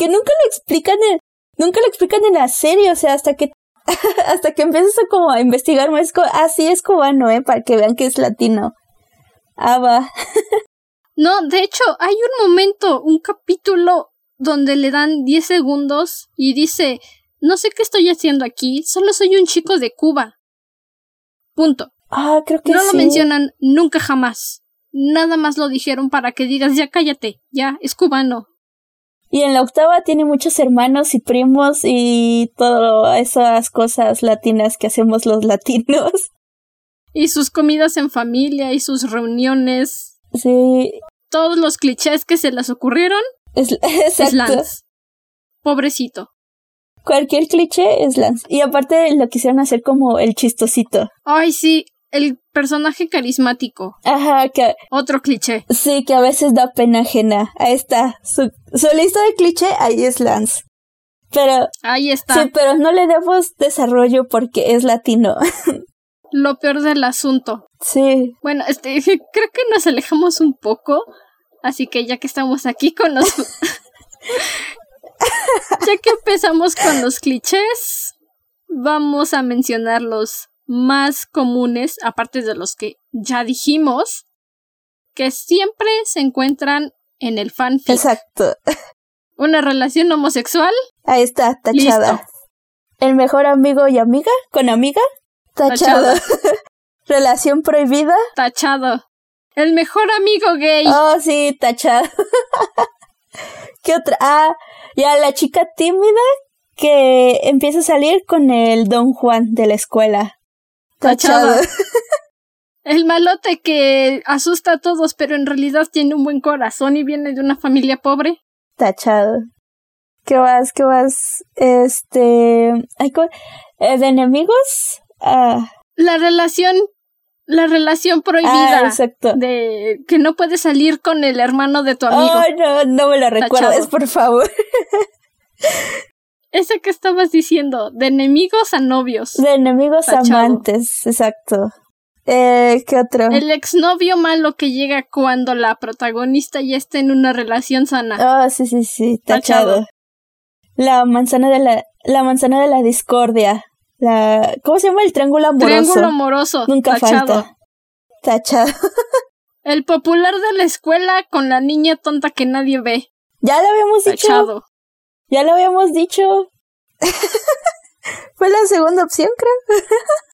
Que nunca lo explican en, nunca lo explican en la serie, o sea, hasta que hasta que empiezas a como a investigar más, co- ah, es cubano, eh, para que vean que es latino. Ah, va. No, de hecho, hay un momento, un capítulo donde le dan 10 segundos y dice, no sé qué estoy haciendo aquí, solo soy un chico de Cuba. Punto. Ah, creo que No sí. lo mencionan nunca jamás. Nada más lo dijeron para que digas, ya cállate, ya, es cubano. Y en la octava tiene muchos hermanos y primos y todas esas cosas latinas que hacemos los latinos. Y sus comidas en familia y sus reuniones, Sí, todos los clichés que se les ocurrieron, es, exacto. Lance. Pobrecito. Cualquier cliché es Lance. Y aparte lo quisieron hacer como el chistosito. Ay, sí, el personaje carismático. Ajá, que Otro cliché. sí, que a veces da pena ajena. Ahí está. Su, su lista de cliché, ahí es Lance. Pero, Ahí está. sí, pero no le demos desarrollo porque es latino. Lo peor del asunto. sí. Bueno, este, creo que nos alejamos un poco. Así que ya que estamos aquí con los. ya que empezamos con los clichés, vamos a mencionar los más comunes, aparte de los que ya dijimos, que siempre se encuentran en el fanfic. Exacto. Una relación homosexual. Ahí está, tachada. Listo. El mejor amigo y amiga con amiga. Tachado. relación prohibida. Tachado. El mejor amigo gay. Oh, sí, tachado. ¿Qué otra? Ah, ya la chica tímida que empieza a salir con el Don Juan de la escuela. Tachado. Tachado. El malote que asusta a todos, pero en realidad tiene un buen corazón y viene de una familia pobre. Tachado. ¿Qué más? ¿Qué más? Este. Eh, ¿De enemigos? Ah, La relación. La relación prohibida. ah, exacto. de que no puedes salir con el hermano de tu amigo. Ay, no, no me lo recuerdes, por favor. Ese que estabas diciendo, de enemigos a novios. De enemigos Tachado. amantes, exacto. Eh, ¿qué otro? El exnovio malo que llega cuando la protagonista ya está en una relación sana. Ah, sí, sí, sí, tachado. Tachado. La manzana de la, la manzana de la discordia. La, ¿cómo se llama? El triángulo amoroso. Triángulo amoroso. Nunca tachado. falta. Tachado. El popular de la escuela con la niña tonta que nadie ve. Ya lo habíamos dicho. Ya lo habíamos dicho. Fue la segunda opción, creo.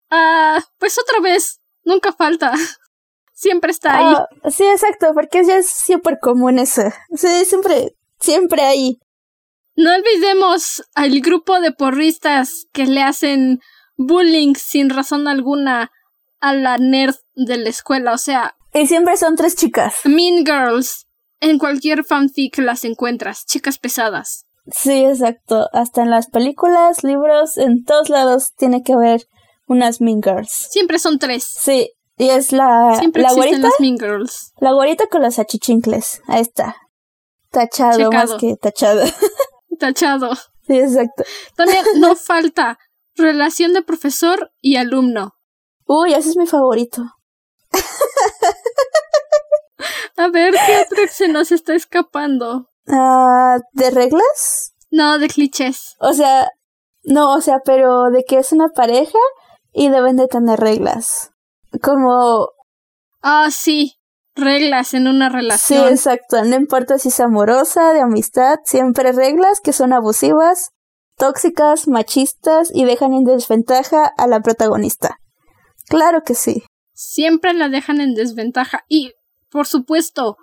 Ah, pues otra vez. Nunca falta. Siempre está ahí. Ah, sí, exacto, porque ya es súper común eso. Sí, siempre, siempre ahí. No olvidemos al grupo de porristas que le hacen bullying sin razón alguna a la nerd de la escuela. O sea, Y siempre son tres chicas. Mean Girls. En cualquier fanfic las encuentras. Chicas pesadas. Sí, exacto. Hasta en las películas, libros, en todos lados tiene que haber unas Mean Girls. Siempre son tres. Sí, y es la, Siempre la existen güerita, las Mean Girls. la güerita con los achichincles. Ahí está. Tachado, Checado. más que tachado. Tachado. sí, exacto. También no falta relación de profesor y alumno. Uy, ese es mi favorito. A ver, ¿qué otro se nos está escapando? Ah, ¿De reglas? No, de clichés. O sea, no, o sea, pero de que es una pareja y deben de tener reglas. Como, Ah, sí. Reglas en una sí, relación. exacto, no importa si es amorosa, de amistad, siempre reglas que son abusivas, tóxicas, machistas y dejan en desventaja a la protagonista. Claro que sí. Siempre la dejan en desventaja. Y, por supuesto,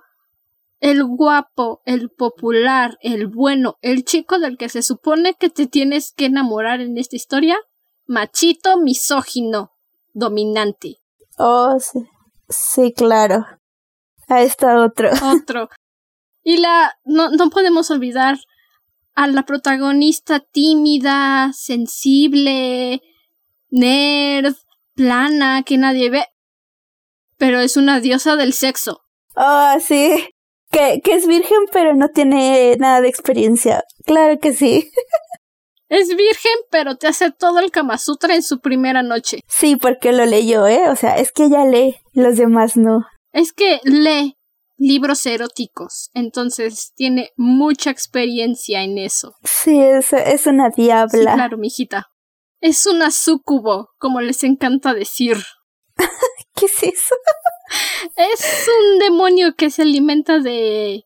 el guapo, el popular, el bueno, el chico del que se supone que te tienes que enamorar en esta historia, machito, misógino, dominante. Oh, sí. Sí, claro. Ahí está otro. Otro. Y la. No, no podemos olvidar a la protagonista tímida, sensible, nerd, plana, que nadie ve. Pero es una diosa del sexo. Oh, sí. Que, que es virgen pero no tiene nada de experiencia. Claro que sí. Es virgen, pero te hace todo el Kama Sutra en su primera noche. Sí, porque lo leyó, ¿eh? O sea, es que ella lee, los demás no. Es que lee libros eróticos, entonces tiene mucha experiencia en eso. Sí, es, es una Sí, diabla. claro, mijita. Es una sucubo, como les encanta decir. ¿Qué es eso? Es un demonio que se alimenta de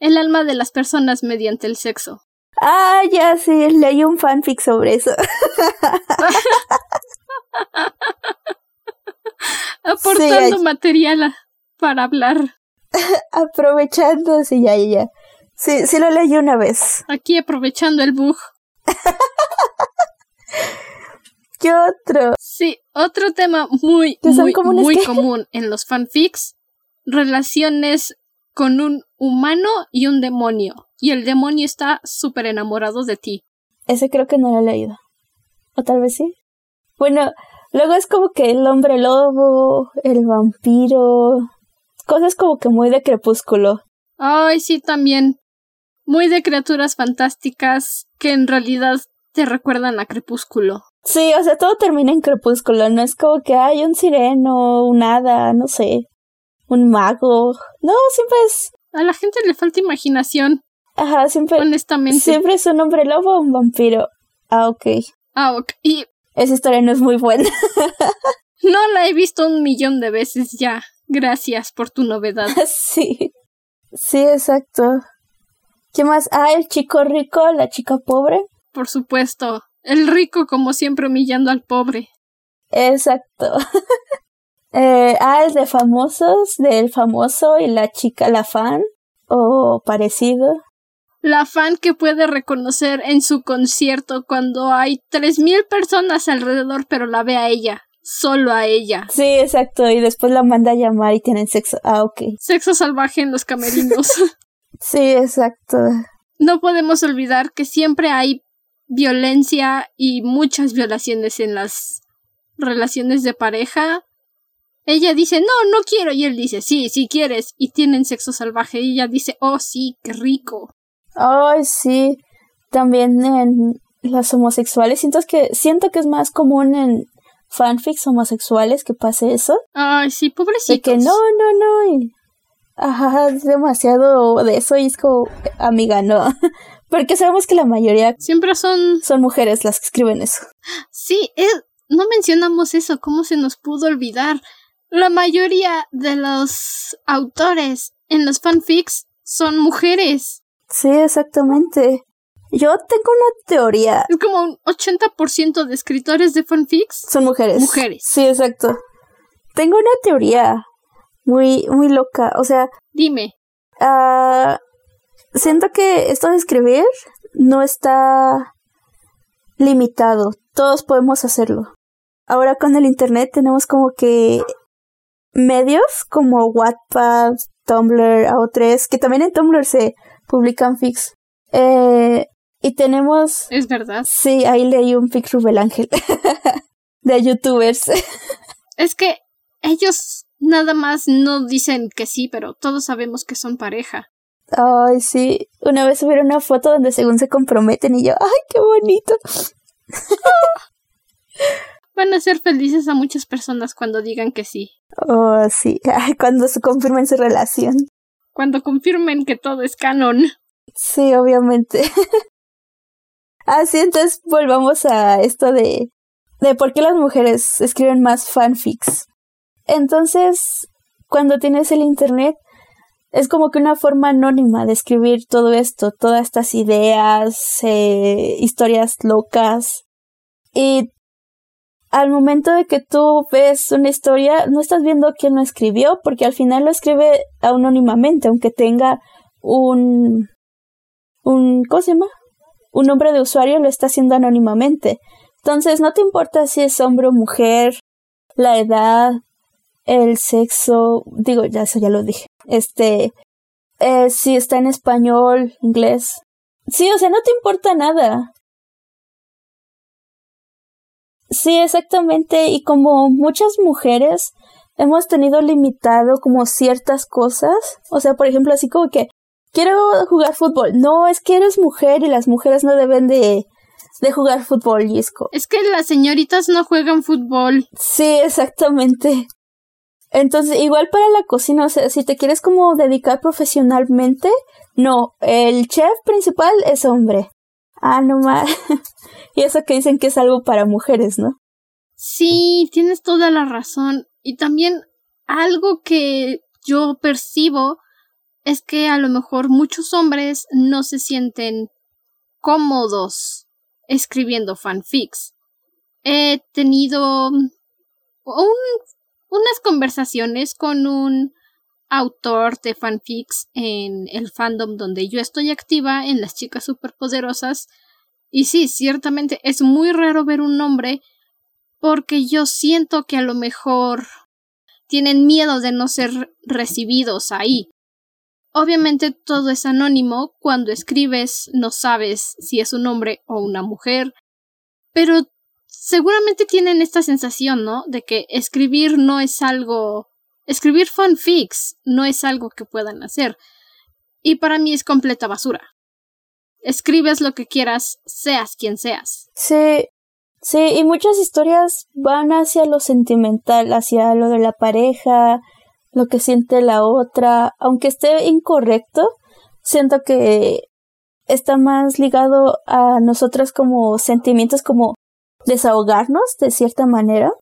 el alma de las personas mediante el sexo. Ah, ya sí, leí un fanfic sobre eso. Aportando Sí, material para hablar. Aprovechando, sí, ya, ya, ya. Sí, sí lo leí una vez. Aquí aprovechando el bug. ¿Qué otro? Sí, otro tema muy, ¿Que muy, muy común en los fanfics. Relaciones con un humano y un demonio. Y el demonio está súper enamorado de ti. Ese creo que no lo he leído. O tal vez sí. Bueno, luego es como que el hombre lobo, el vampiro. Cosas como que muy de crepúsculo. Ay, sí, también. Muy de criaturas fantásticas que en realidad te recuerdan a Crepúsculo. Sí, o sea, todo termina en crepúsculo. No es como que hay un sireno, un hada, no sé. Un mago. No, siempre es. A la gente le falta imaginación, Ajá, siempre. honestamente. Siempre es un hombre lobo o un vampiro. Ah, ok. Ah, ok. Y esa historia no es muy buena. no la he visto un millón de veces ya. Gracias por tu novedad. sí. Sí, exacto. ¿Qué más? Ah, el chico rico, la chica pobre. Por supuesto. El rico, como siempre, humillando al pobre. Exacto. eh, ah, el de famosos, del famoso y la chica, la fan, o parecido. La fan que puede reconocer en su concierto cuando hay tres mil personas alrededor, pero la ve a ella, solo a ella. Sí, exacto, y después la manda a llamar y tienen sexo. Ah, ok. Sexo salvaje en los camerinos. sí, exacto. No podemos olvidar que siempre hay violencia y muchas violaciones en las relaciones de pareja. Ella dice, no, no quiero, y él dice, sí, sí quieres, y tienen sexo salvaje, y ella dice, oh, sí, qué rico. Ay, sí, también en las homosexuales, siento que, siento que es más común en fanfics homosexuales que pase eso. Ay, sí, pobrecitos. De que no, no, no, y, ajá, es demasiado de eso, y es como, amiga, no. Porque sabemos que la mayoría siempre son son mujeres las que escriben eso. Sí, no mencionamos eso, ¿cómo se nos pudo olvidar? La mayoría de los autores en los fanfics son mujeres. Sí, exactamente. Yo tengo una teoría. Es como un 80% de escritores de fanfics son mujeres. Mujeres. Sí, exacto. Tengo una teoría muy, muy loca. O sea. Dime. Ah siento que esto de escribir no está limitado. Todos podemos hacerlo. Ahora con el internet tenemos como que medios como Wattpad, Tumblr, AO3, que también en Tumblr se publican fics. Eh, y tenemos... Es verdad. Sí, ahí leí un fic Rubel Ángel de youtubers. es que ellos nada más no dicen que sí, pero todos sabemos que son pareja. Ay, sí. Una vez subieron una foto donde según se comprometen y yo, ¡ay, qué bonito! Van a ser felices a muchas personas cuando digan que sí. Oh, sí. Ay, cuando se confirmen su relación. Cuando confirmen que todo es canon. Sí, obviamente. Así, entonces volvamos a esto de, de por qué las mujeres escriben más fanfics. Entonces, cuando tienes el internet, es como que una forma anónima de escribir todo esto, todas estas ideas, eh, historias locas. Y al momento de que tú ves una historia, no estás viendo quién lo escribió, porque al final lo escribe anónimamente, aunque tenga un, un, ¿cómo se llama? Un nombre de usuario lo está haciendo anónimamente. Entonces no te importa si es hombre o mujer, la edad, el sexo, digo, ya eso ya lo dije. Este, eh, si está en español, inglés. Sí, o sea, no te importa nada. Sí, exactamente. Y como muchas mujeres hemos tenido limitado como ciertas cosas. O sea, por ejemplo, así como que quiero jugar fútbol. No, es que eres mujer y las mujeres no deben de, de jugar fútbol, Yisco. Es que las señoritas no juegan fútbol. Sí, exactamente. Entonces, igual para la cocina, o sea, si te quieres como dedicar profesionalmente, no, el chef principal es hombre. Ah, no más. y eso que dicen que es algo para mujeres, ¿no? Sí, tienes toda la razón. Y también algo que yo percibo es que a lo mejor muchos hombres no se sienten cómodos escribiendo fanfics. He tenido un unas conversaciones con un autor de fanfics en el fandom donde yo estoy activa, en las chicas superpoderosas. Y sí, ciertamente es muy raro ver un nombre porque yo siento que a lo mejor tienen miedo de no ser recibidos ahí. Obviamente todo es anónimo, cuando escribes no sabes si es un hombre o una mujer, pero seguramente tienen esta sensación, ¿no? De que escribir no es algo. Escribir fanfics no es algo que puedan hacer. Y para mí es completa basura. Escribes lo que quieras, seas quien seas. Sí, sí, y muchas historias van hacia lo sentimental, hacia lo de la pareja, lo que siente la otra, aunque esté incorrecto, siento que está más ligado a nosotras como sentimientos como desahogarnos de cierta manera.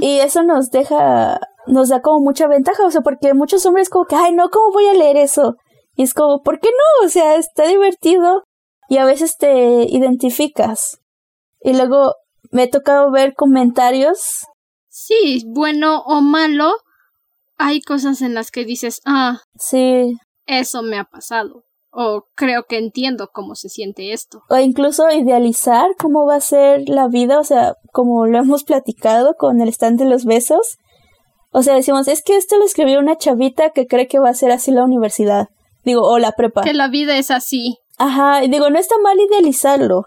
Y eso nos deja, nos da como mucha ventaja, o sea, porque muchos hombres como que, ay, no, ¿cómo voy a leer eso? Y es como, ¿por qué no? O sea, está divertido y a veces te identificas. Y luego me he tocado ver comentarios. Sí, bueno o malo, hay cosas en las que dices, ah, sí, eso me ha pasado. O creo que entiendo cómo se siente esto. O incluso idealizar cómo va a ser la vida, o sea, como lo hemos platicado con el stand de los besos. O sea, decimos, es que esto lo escribió una chavita que cree que va a ser así la universidad. Digo, o la prepa. Que la vida es así. Ajá, y digo, no está mal idealizarlo,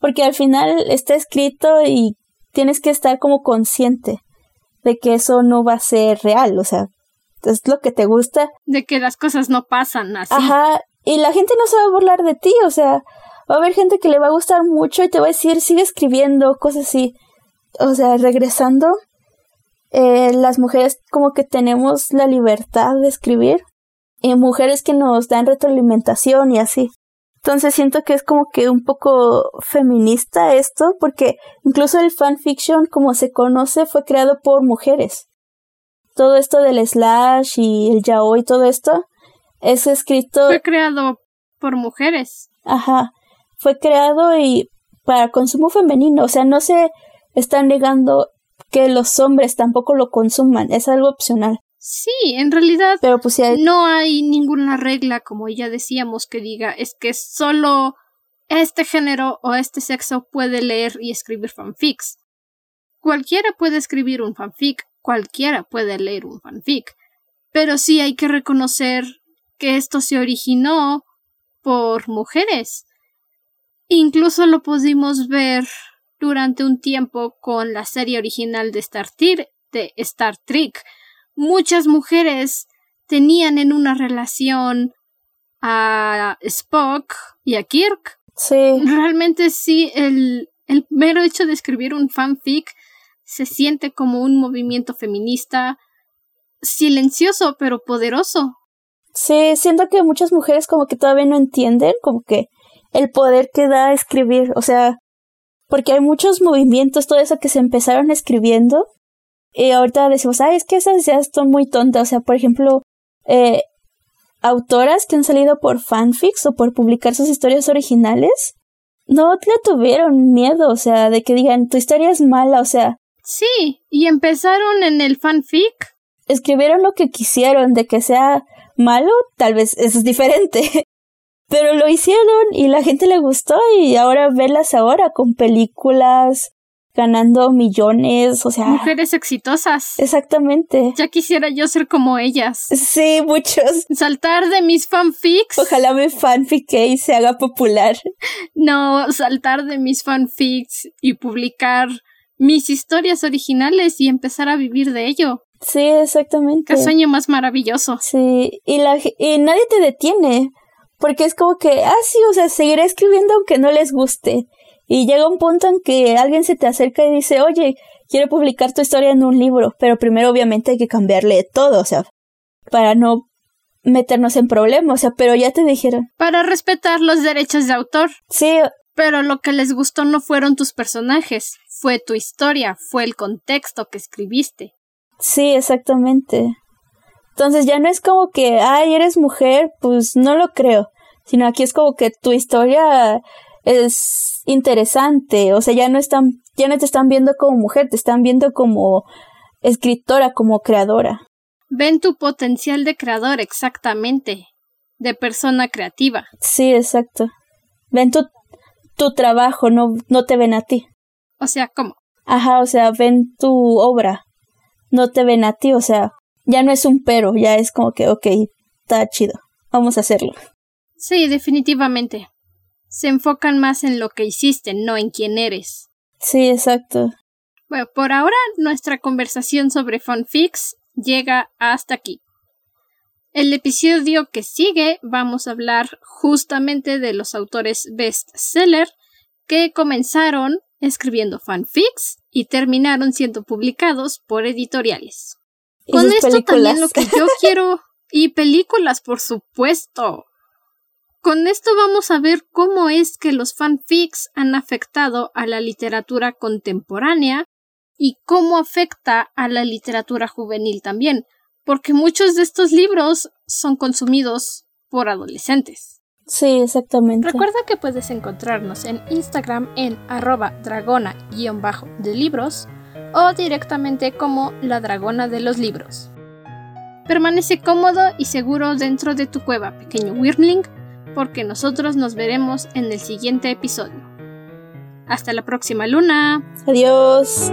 porque al final está escrito y tienes que estar como consciente de que eso no va a ser real, o sea, es lo que te gusta. De que las cosas no pasan así. Ajá, y la gente no se va a burlar de ti, o sea, va a haber gente que le va a gustar mucho y te va a decir, sigue escribiendo, cosas así. O sea, regresando, eh, las mujeres como que tenemos la libertad de escribir y mujeres que nos dan retroalimentación y así. Entonces siento que es como que un poco feminista esto, porque incluso el fanfiction, como se conoce, fue creado por mujeres. Todo esto del slash y el yaoi y todo esto es escrito. Fue creado por mujeres. Ajá. Fue creado y para consumo femenino. O sea, no se están negando que los hombres tampoco lo consuman. Es algo opcional. Sí, en realidad Pero pues no hay ninguna regla, como ya decíamos, que diga es que solo este género o este sexo puede leer y escribir fanfics. Cualquiera puede escribir un fanfic, cualquiera puede leer un fanfic, pero sí hay que reconocer que esto se originó por mujeres. Incluso lo pudimos ver durante un tiempo con la serie original de Star, de Star Trek, muchas mujeres tenían en una relación a Spock y a Kirk. Sí. Realmente sí, el, el mero hecho de escribir un fanfic se siente como un movimiento feminista silencioso pero poderoso. Sí, siento que muchas mujeres como que todavía no entienden como que el poder que da escribir, o sea, porque hay muchos movimientos, todo eso que se empezaron escribiendo y ahorita decimos, ay, es que esas ideas son muy tontas. O sea, por ejemplo, eh, autoras que han salido por fanfics o por publicar sus historias originales, no le tuvieron miedo, o sea, de que digan, tu historia es mala, o sea. Sí, y empezaron en el fanfic. Escribieron lo que quisieron, de que sea malo, tal vez eso es diferente. Pero lo hicieron y la gente le gustó y ahora verlas ahora con películas, ganando millones, o sea. Mujeres exitosas. Exactamente. Ya quisiera yo ser como ellas. Sí, muchos. Saltar de mis fanfics. Ojalá me fanfique y se haga popular. No, saltar de mis fanfics y publicar mis historias originales y empezar a vivir de ello. Sí, exactamente. Qué sueño más maravilloso. Sí, y, la, y nadie te detiene. Porque es como que, ah, sí, o sea, seguiré escribiendo aunque no les guste. Y llega un punto en que alguien se te acerca y dice, oye, quiero publicar tu historia en un libro, pero primero obviamente hay que cambiarle todo, o sea, para no meternos en problemas, o sea, pero ya te dijeron. Para respetar los derechos de autor. Sí. Pero lo que les gustó no fueron tus personajes, fue tu historia, fue el contexto que escribiste. Sí, exactamente. Entonces ya no es como que, ay, eres mujer, pues no lo creo, sino aquí es como que tu historia es interesante, o sea, ya no están, ya no te están viendo como mujer, te están viendo como escritora, como creadora. Ven tu potencial de creador, exactamente, de persona creativa. Sí, exacto. Ven tu, tu trabajo, no, no te ven a ti. O sea, ¿cómo? Ajá, o sea, ven tu obra, no te ven a ti, o sea, ya no es un pero, ya es como que, ok, está chido, vamos a hacerlo. Sí, definitivamente se enfocan más en lo que hiciste, no en quién eres. Sí, exacto. Bueno, por ahora nuestra conversación sobre fanfics llega hasta aquí. El episodio que sigue vamos a hablar justamente de los autores bestseller que comenzaron escribiendo fanfics y terminaron siendo publicados por editoriales. Con esto también lo que yo quiero y películas, por supuesto. Con esto vamos a ver cómo es que los fanfics han afectado a la literatura contemporánea y cómo afecta a la literatura juvenil también, porque muchos de estos libros son consumidos por adolescentes. Sí, exactamente. Recuerda que puedes encontrarnos en Instagram en arroba dragona-de libros o directamente como la dragona de los libros. Permanece cómodo y seguro dentro de tu cueva, pequeño Wyrmling, porque nosotros nos veremos en el siguiente episodio. Hasta la próxima luna. Adiós.